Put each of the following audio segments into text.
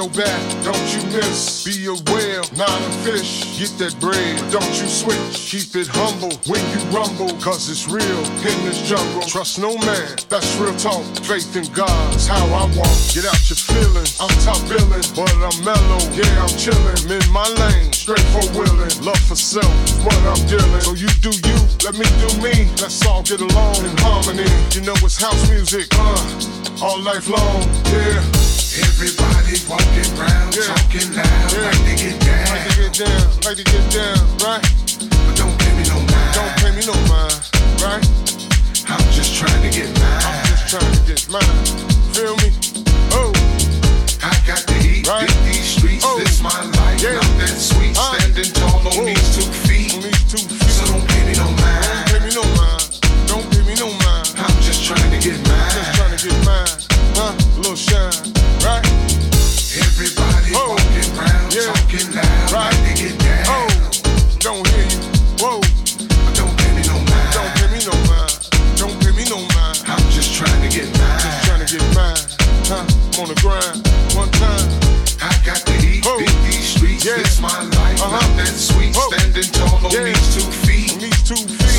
your back, don't you miss. Be a whale, not a fish. Get that bread, don't you switch. Keep it humble when you rumble, cause it's real in this jungle. Trust no man, that's real talk. Faith in God's how I walk. Get out your feelings, I'm top billing, but I'm mellow. Yeah, I'm chillin', in my lane, straight for willing. Love for self, what I'm dealing. So you do you, let me do me. Let's all get along in harmony. You know it's house music, uh, all life long, yeah. Everybody walking around, Yeah. talking loud, Yeah. like they get down. Like to get down, like to get down, right? But don't pay me no mind. Don't pay me no mind, right? I'm just trying to get mine. Just trying to get mine. Feel me? Oh, I got the heat, Right. beat these streets. Oh. This my life, Yeah. not that sweet. Standing tall on Whoa. these two feet. on these two feet. So don't pay me no Don't pay me no mind. Don't pay me no mind. I'm just trying to get Just trying to get mine. Huh? Little loud, Right. like they get down. Oh, don't hear you. Whoa, don't pay me no mind. don't pay me no mind. Don't pay me no mind. I'm just trying to get mine. Trying to get mine. Huh? I'm on the grind. One time. I got the heat, Oh. these streets. Yeah. This my life, Uh-huh. not that sweet. Oh. Standing tall on Yeah. these two feet. On these two feet.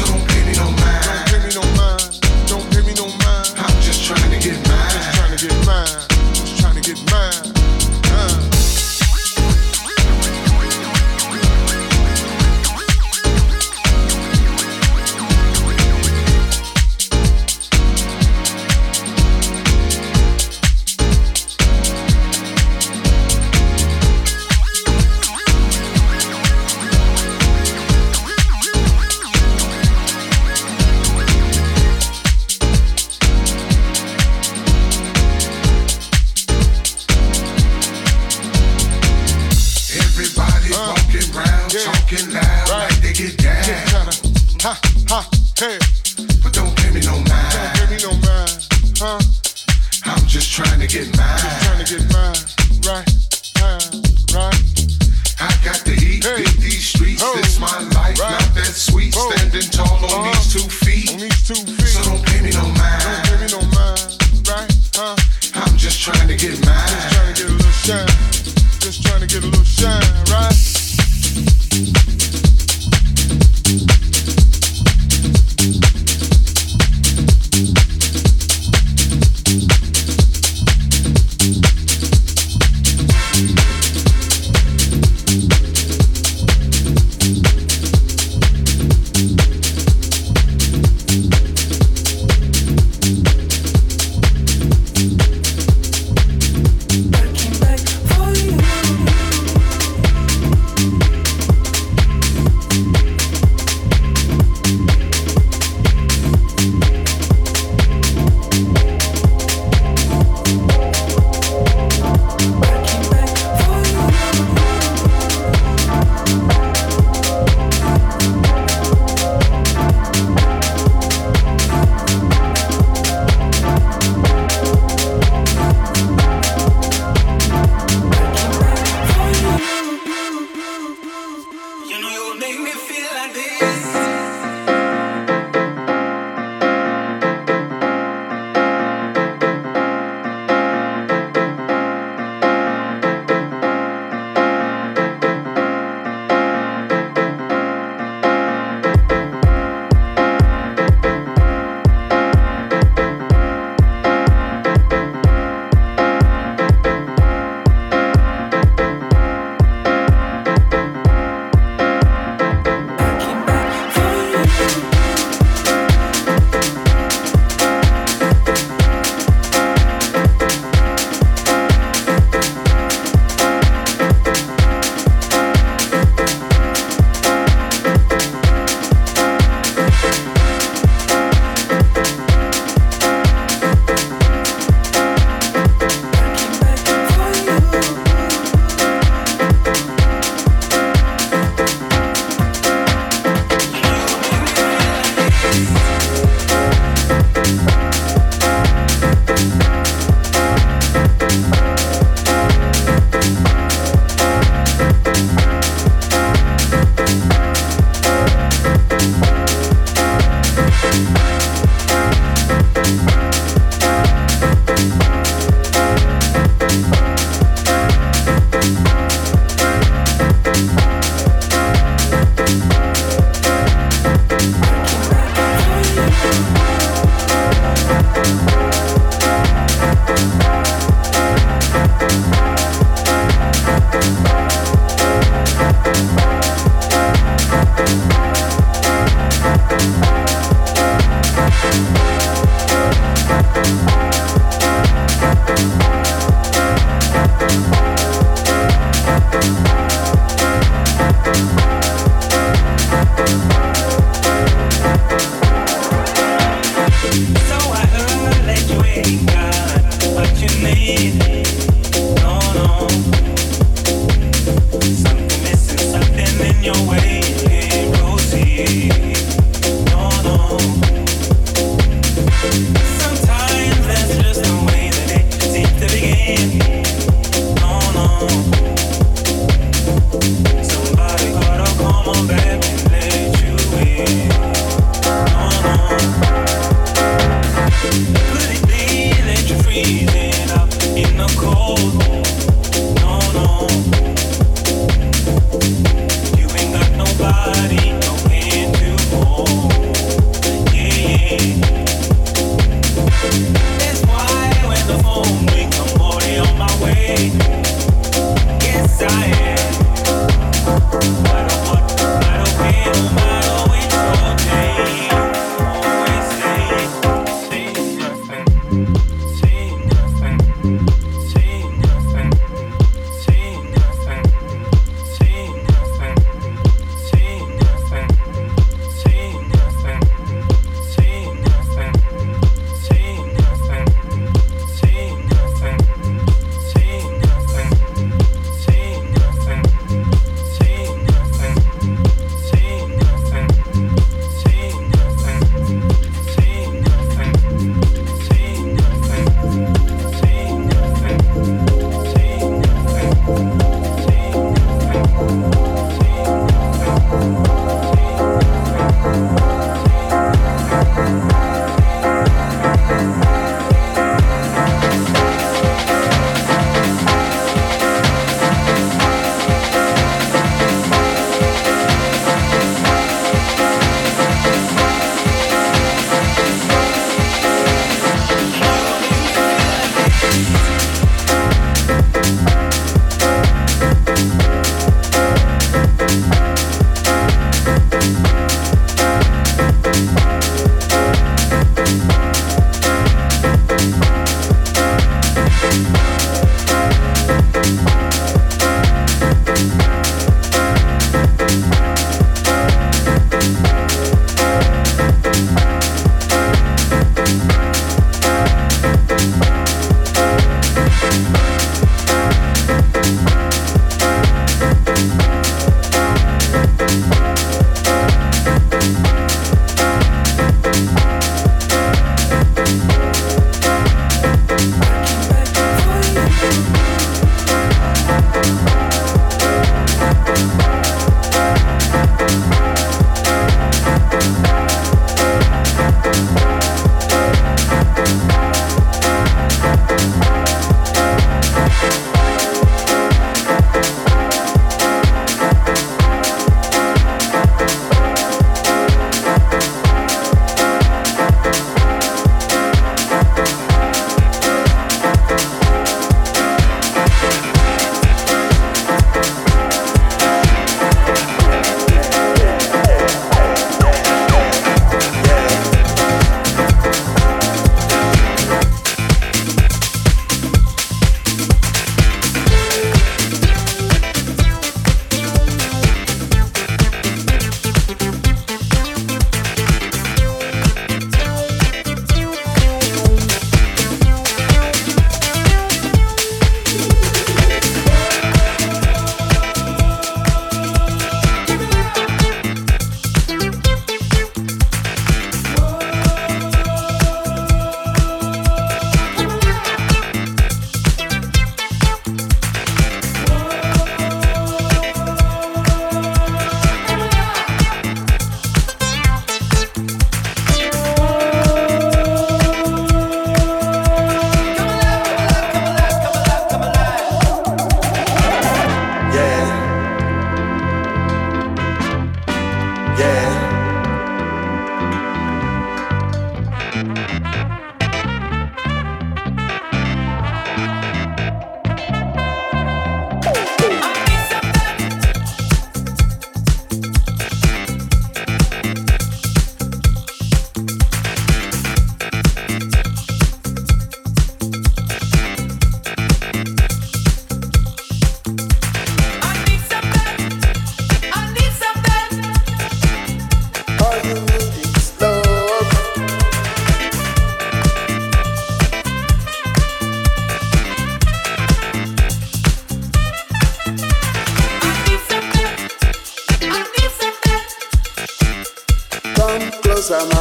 Cause